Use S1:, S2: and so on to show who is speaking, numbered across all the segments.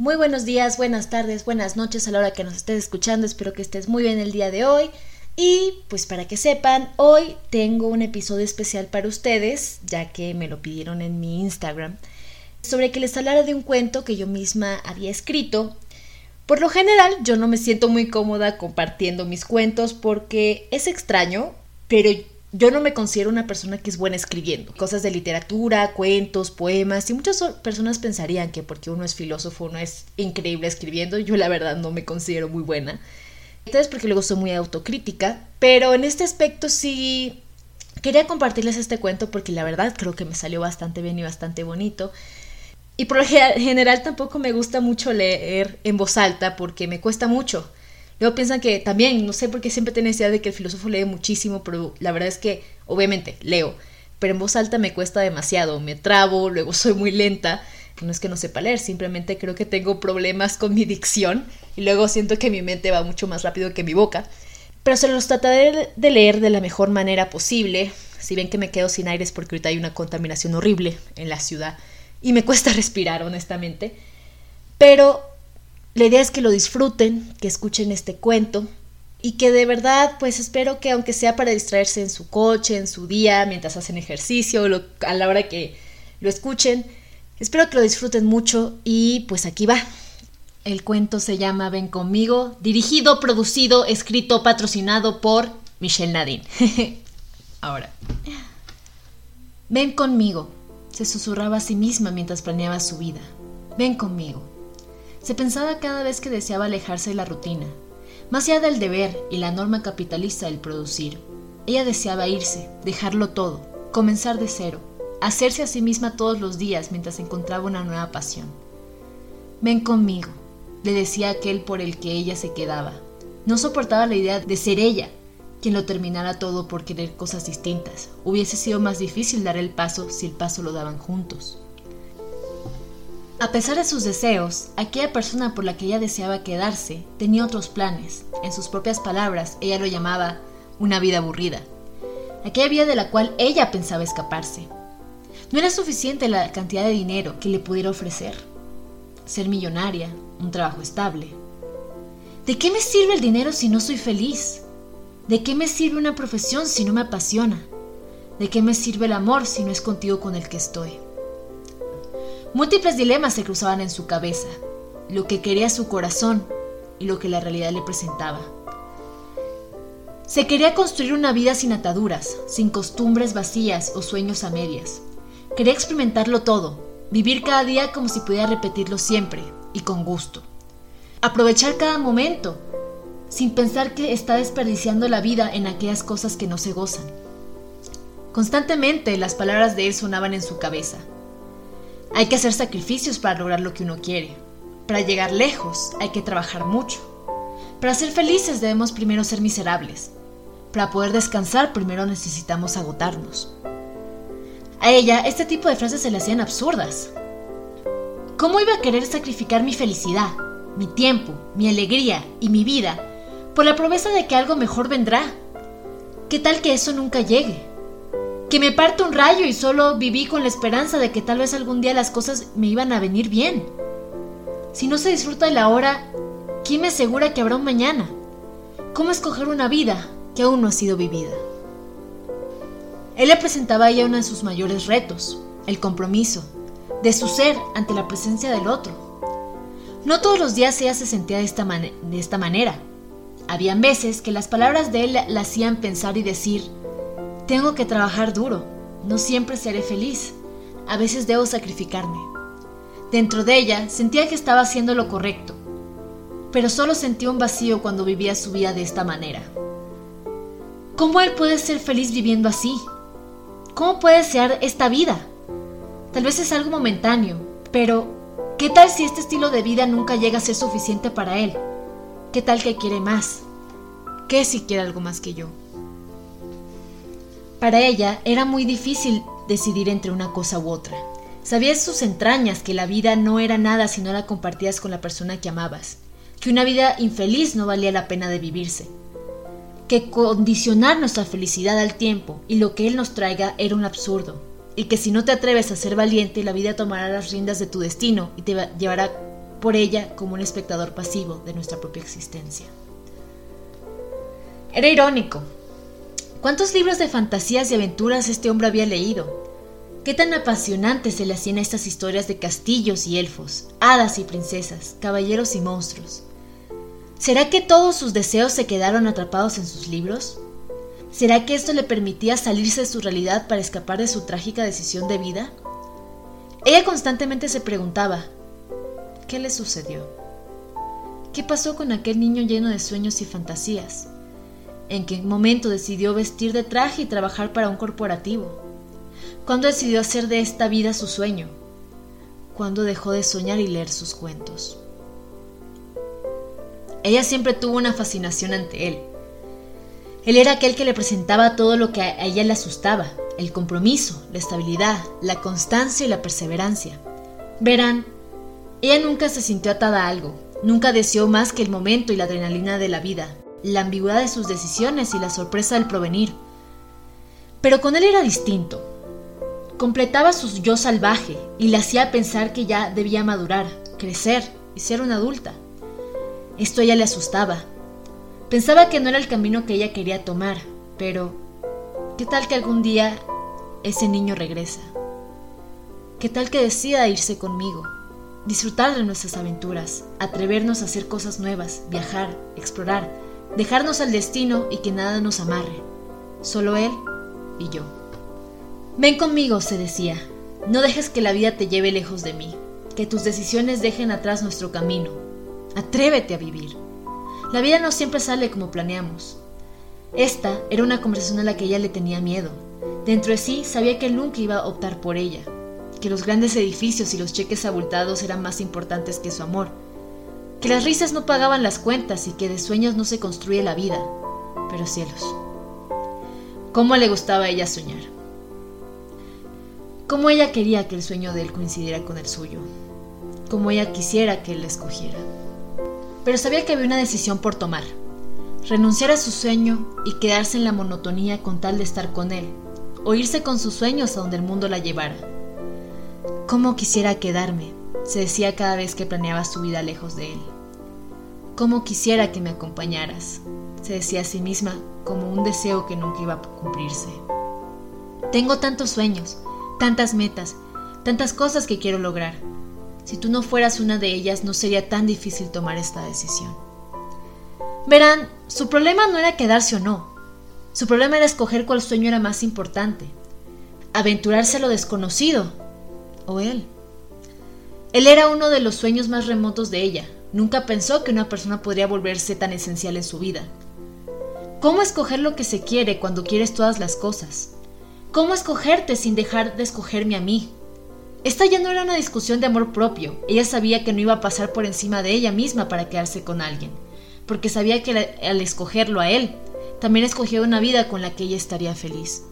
S1: Muy buenos días, buenas tardes, buenas noches a la hora que nos estés escuchando. Espero que estés muy bien el día de hoy. Y pues para que sepan, hoy tengo un episodio especial para ustedes, ya que me lo pidieron en mi Instagram, sobre que les hablara de un cuento que yo misma había escrito. Por lo general, yo no me siento muy cómoda compartiendo mis cuentos porque es extraño, pero yo no me considero una persona que es buena escribiendo. Cosas de literatura, cuentos, poemas, y muchas personas pensarían que porque uno es filósofo uno es increíble escribiendo. Yo la verdad no me considero muy buena. Entonces porque luego soy muy autocrítica, pero en este aspecto sí quería compartirles este cuento porque la verdad creo que me salió bastante bien y bastante bonito. Y por lo general tampoco me gusta mucho leer en voz alta porque me cuesta mucho. Luego piensan que también, no sé por qué siempre tienen idea de que el filósofo lee muchísimo, pero la verdad es que, obviamente, leo, pero en voz alta me cuesta demasiado, me trabo, luego soy muy lenta. No es que no sepa leer, simplemente creo que tengo problemas con mi dicción y luego siento que mi mente va mucho más rápido que mi boca. Pero se los trataré de leer de la mejor manera posible. Si ven que me quedo sin aires porque ahorita hay una contaminación horrible en la ciudad y me cuesta respirar, honestamente. Pero la idea es que lo disfruten, que escuchen este cuento y que de verdad, pues espero que aunque sea para distraerse en su coche, en su día, mientras hacen ejercicio, a la hora que lo escuchen, espero que lo disfruten mucho y pues aquí va. El cuento se llama Ven conmigo, dirigido, producido, escrito, patrocinado por Michelle Nadine. Ahora. Ven conmigo, se susurraba a sí misma mientras planeaba su vida. Ven conmigo. Se pensaba cada vez que deseaba alejarse de la rutina, más allá del deber y la norma capitalista del producir. Ella deseaba irse, dejarlo todo, comenzar de cero, hacerse a sí misma todos los días mientras encontraba una nueva pasión. Ven conmigo, le decía aquel por el que ella se quedaba. No soportaba la idea de ser ella quien lo terminara todo por querer cosas distintas. Hubiese sido más difícil dar el paso si el paso lo daban juntos. A pesar de sus deseos, aquella persona por la que ella deseaba quedarse tenía otros planes. En sus propias palabras, ella lo llamaba una vida aburrida. Aquella vida de la cual ella pensaba escaparse. No era suficiente la cantidad de dinero que le pudiera ofrecer. Ser millonaria, un trabajo estable. ¿De qué me sirve el dinero si no soy feliz? ¿De qué me sirve una profesión si no me apasiona? ¿De qué me sirve el amor si no es contigo con el que estoy? Múltiples dilemas se cruzaban en su cabeza, lo que quería su corazón y lo que la realidad le presentaba. Se quería construir una vida sin ataduras, sin costumbres vacías o sueños a medias. Quería experimentarlo todo, vivir cada día como si pudiera repetirlo siempre y con gusto. Aprovechar cada momento, sin pensar que está desperdiciando la vida en aquellas cosas que no se gozan. Constantemente las palabras de él sonaban en su cabeza. Hay que hacer sacrificios para lograr lo que uno quiere. Para llegar lejos hay que trabajar mucho. Para ser felices debemos primero ser miserables. Para poder descansar primero necesitamos agotarnos. A ella este tipo de frases se le hacían absurdas. ¿Cómo iba a querer sacrificar mi felicidad, mi tiempo, mi alegría y mi vida por la promesa de que algo mejor vendrá? ¿Qué tal que eso nunca llegue? Que me parte un rayo y solo viví con la esperanza de que tal vez algún día las cosas me iban a venir bien. Si no se disfruta de la hora, ¿quién me asegura que habrá un mañana? ¿Cómo escoger una vida que aún no ha sido vivida? Él le presentaba a ella uno de sus mayores retos, el compromiso, de su ser ante la presencia del otro. No todos los días ella se sentía de esta, de esta manera. Habían veces que las palabras de él la hacían pensar y decir, tengo que trabajar duro. No siempre seré feliz. A veces debo sacrificarme. Dentro de ella sentía que estaba haciendo lo correcto, pero solo sentía un vacío cuando vivía su vida de esta manera. ¿Cómo él puede ser feliz viviendo así? ¿Cómo puede desear esta vida? Tal vez es algo momentáneo, pero ¿qué tal si este estilo de vida nunca llega a ser suficiente para él? ¿Qué tal que quiere más? ¿Qué si quiere algo más que yo? Para ella era muy difícil decidir entre una cosa u otra. Sabía en sus entrañas que la vida no era nada si no la compartías con la persona que amabas, que una vida infeliz no valía la pena de vivirse, que condicionar nuestra felicidad al tiempo y lo que Él nos traiga era un absurdo, y que si no te atreves a ser valiente, la vida tomará las riendas de tu destino y te llevará por ella como un espectador pasivo de nuestra propia existencia. Era irónico. ¿Cuántos libros de fantasías y aventuras este hombre había leído? ¿Qué tan apasionantes se le hacían estas historias de castillos y elfos, hadas y princesas, caballeros y monstruos? ¿Será que todos sus deseos se quedaron atrapados en sus libros? ¿Será que esto le permitía salirse de su realidad para escapar de su trágica decisión de vida? Ella constantemente se preguntaba, ¿qué le sucedió? ¿Qué pasó con aquel niño lleno de sueños y fantasías? ¿En qué momento decidió vestir de traje y trabajar para un corporativo? ¿Cuándo decidió hacer de esta vida su sueño? ¿Cuándo dejó de soñar y leer sus cuentos? Ella siempre tuvo una fascinación ante él. Él era aquel que le presentaba todo lo que a ella le asustaba, el compromiso, la estabilidad, la constancia y la perseverancia. Verán, ella nunca se sintió atada a algo, nunca deseó más que el momento y la adrenalina de la vida, la ambigüedad de sus decisiones y la sorpresa del provenir. Pero con él era distinto. Completaba su yo salvaje y le hacía pensar que ya debía madurar, crecer y ser una adulta. Esto ella le asustaba. Pensaba que no era el camino que ella quería tomar, pero ¿qué tal que algún día ese niño regresa? ¿Qué tal que decida irse conmigo? Disfrutar de nuestras aventuras, atrevernos a hacer cosas nuevas, viajar, explorar, dejarnos al destino y que nada nos amarre. Solo él y yo. Ven conmigo, se decía. No dejes que la vida te lleve lejos de mí, que tus decisiones dejen atrás nuestro camino, Atrévete a vivir. La vida no siempre sale como planeamos. Esta era una conversación a la que ella le tenía miedo. Dentro de sí sabía que nunca iba a optar por ella, que los grandes edificios y los cheques abultados eran más importantes que su amor, que las risas no pagaban las cuentas y que de sueños no se construye la vida. Pero cielos, ¿cómo le gustaba a ella soñar? ¿Cómo ella quería que el sueño de él coincidiera con el suyo? ¿Cómo ella quisiera que él la escogiera? pero sabía que había una decisión por tomar. Renunciar a su sueño y quedarse en la monotonía con tal de estar con él, o irse con sus sueños a donde el mundo la llevara. ¿Cómo quisiera quedarme? Se decía cada vez que planeaba su vida lejos de él. ¿Cómo quisiera que me acompañaras? se decía a sí misma como un deseo que nunca iba a cumplirse. Tengo tantos sueños, tantas metas, tantas cosas que quiero lograr si tú no fueras una de ellas, no sería tan difícil tomar esta decisión. Verán, su problema no era quedarse o no. Su problema era escoger cuál sueño era más importante. Aventurarse a lo desconocido. O él. Él era uno de los sueños más remotos de ella. Nunca pensó que una persona podría volverse tan esencial en su vida. ¿Cómo escoger lo que se quiere cuando quieres todas las cosas? ¿Cómo escogerte sin dejar de escogerme a mí? Esta ya no era una discusión de amor propio, ella sabía que no iba a pasar por encima de ella misma para quedarse con alguien, porque sabía que al escogerlo a él, también escogió una vida con la que ella estaría feliz.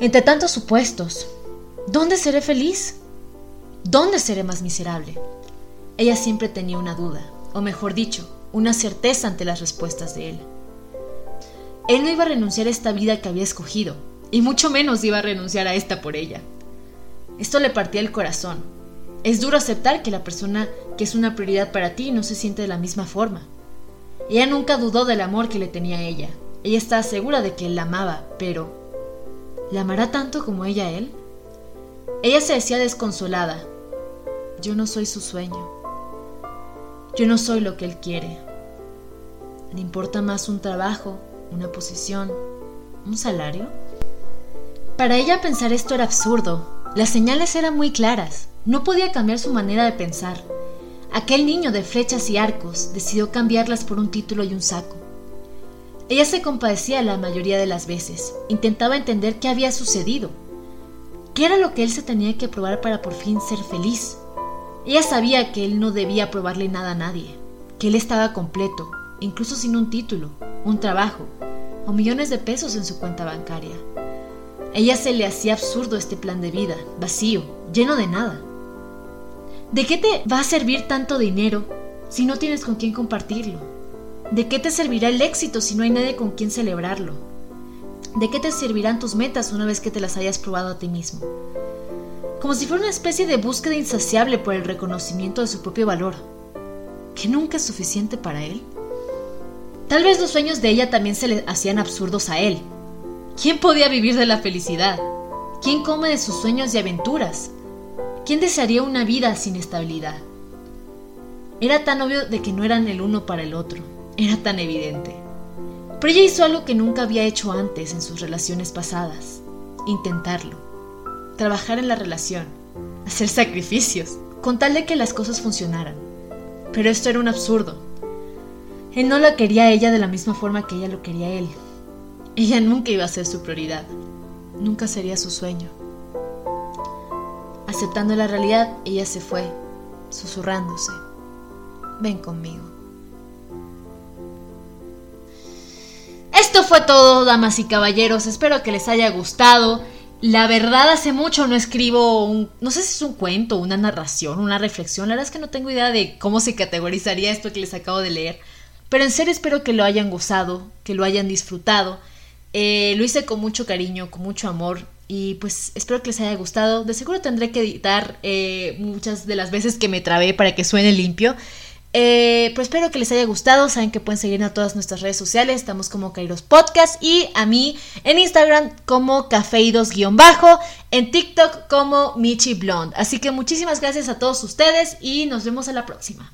S1: Entre tantos supuestos, ¿dónde seré feliz? ¿Dónde seré más miserable? Ella siempre tenía una duda, o mejor dicho, una certeza ante las respuestas de él. Él no iba a renunciar a esta vida que había escogido, y mucho menos iba a renunciar a esta por ella. Esto le partía el corazón. Es duro aceptar que la persona que es una prioridad para ti no se siente de la misma forma. Ella nunca dudó del amor que le tenía a ella. Ella estaba segura de que él la amaba, pero ¿la amará tanto como ella a él? Ella se decía desconsolada. Yo no soy su sueño. Yo no soy lo que él quiere. ¿Le importa más un trabajo, una posición, un salario? Para ella pensar esto era absurdo, las señales eran muy claras, no podía cambiar su manera de pensar. Aquel niño de flechas y arcos decidió cambiarlas por un título y un saco. Ella se compadecía la mayoría de las veces, intentaba entender qué había sucedido, qué era lo que él se tenía que probar para por fin ser feliz. Ella sabía que él no debía probarle nada a nadie, que él estaba completo, incluso sin un título, un trabajo o millones de pesos en su cuenta bancaria ella se le hacía absurdo este plan de vida, vacío, lleno de nada. ¿De qué te va a servir tanto dinero si no tienes con quién compartirlo? ¿De qué te servirá el éxito si no hay nadie con quien celebrarlo? ¿De qué te servirán tus metas una vez que te las hayas probado a ti mismo? Como si fuera una especie de búsqueda insaciable por el reconocimiento de su propio valor, que nunca es suficiente para él. Tal vez los sueños de ella también se le hacían absurdos a él. ¿Quién podía vivir de la felicidad? ¿Quién come de sus sueños y aventuras? ¿Quién desearía una vida sin estabilidad? Era tan obvio de que no eran el uno para el otro. Era tan evidente. Pero ella hizo algo que nunca había hecho antes en sus relaciones pasadas. Intentarlo. Trabajar en la relación. Hacer sacrificios. Con tal de que las cosas funcionaran. Pero esto era un absurdo. Él no la quería a ella de la misma forma que ella lo quería a él. Ella nunca iba a ser su prioridad. Nunca sería su sueño. Aceptando la realidad, ella se fue, susurrándose. Ven conmigo. Esto fue todo, damas y caballeros. Espero que les haya gustado. La verdad, hace mucho no escribo un. No sé si es un cuento, una narración, una reflexión. La verdad es que no tengo idea de cómo se categorizaría esto que les acabo de leer. Pero en serio espero que lo hayan gozado, que lo hayan disfrutado. Eh, lo hice con mucho cariño, con mucho amor. Y pues espero que les haya gustado. De seguro tendré que editar eh, muchas de las veces que me trabé para que suene limpio. Eh, pues espero que les haya gustado. Saben que pueden seguirnos a todas nuestras redes sociales. Estamos como Kairos Podcast y a mí en Instagram como Cafeidos-bajo, en TikTok como Michi Blonde. Así que muchísimas gracias a todos ustedes y nos vemos en la próxima.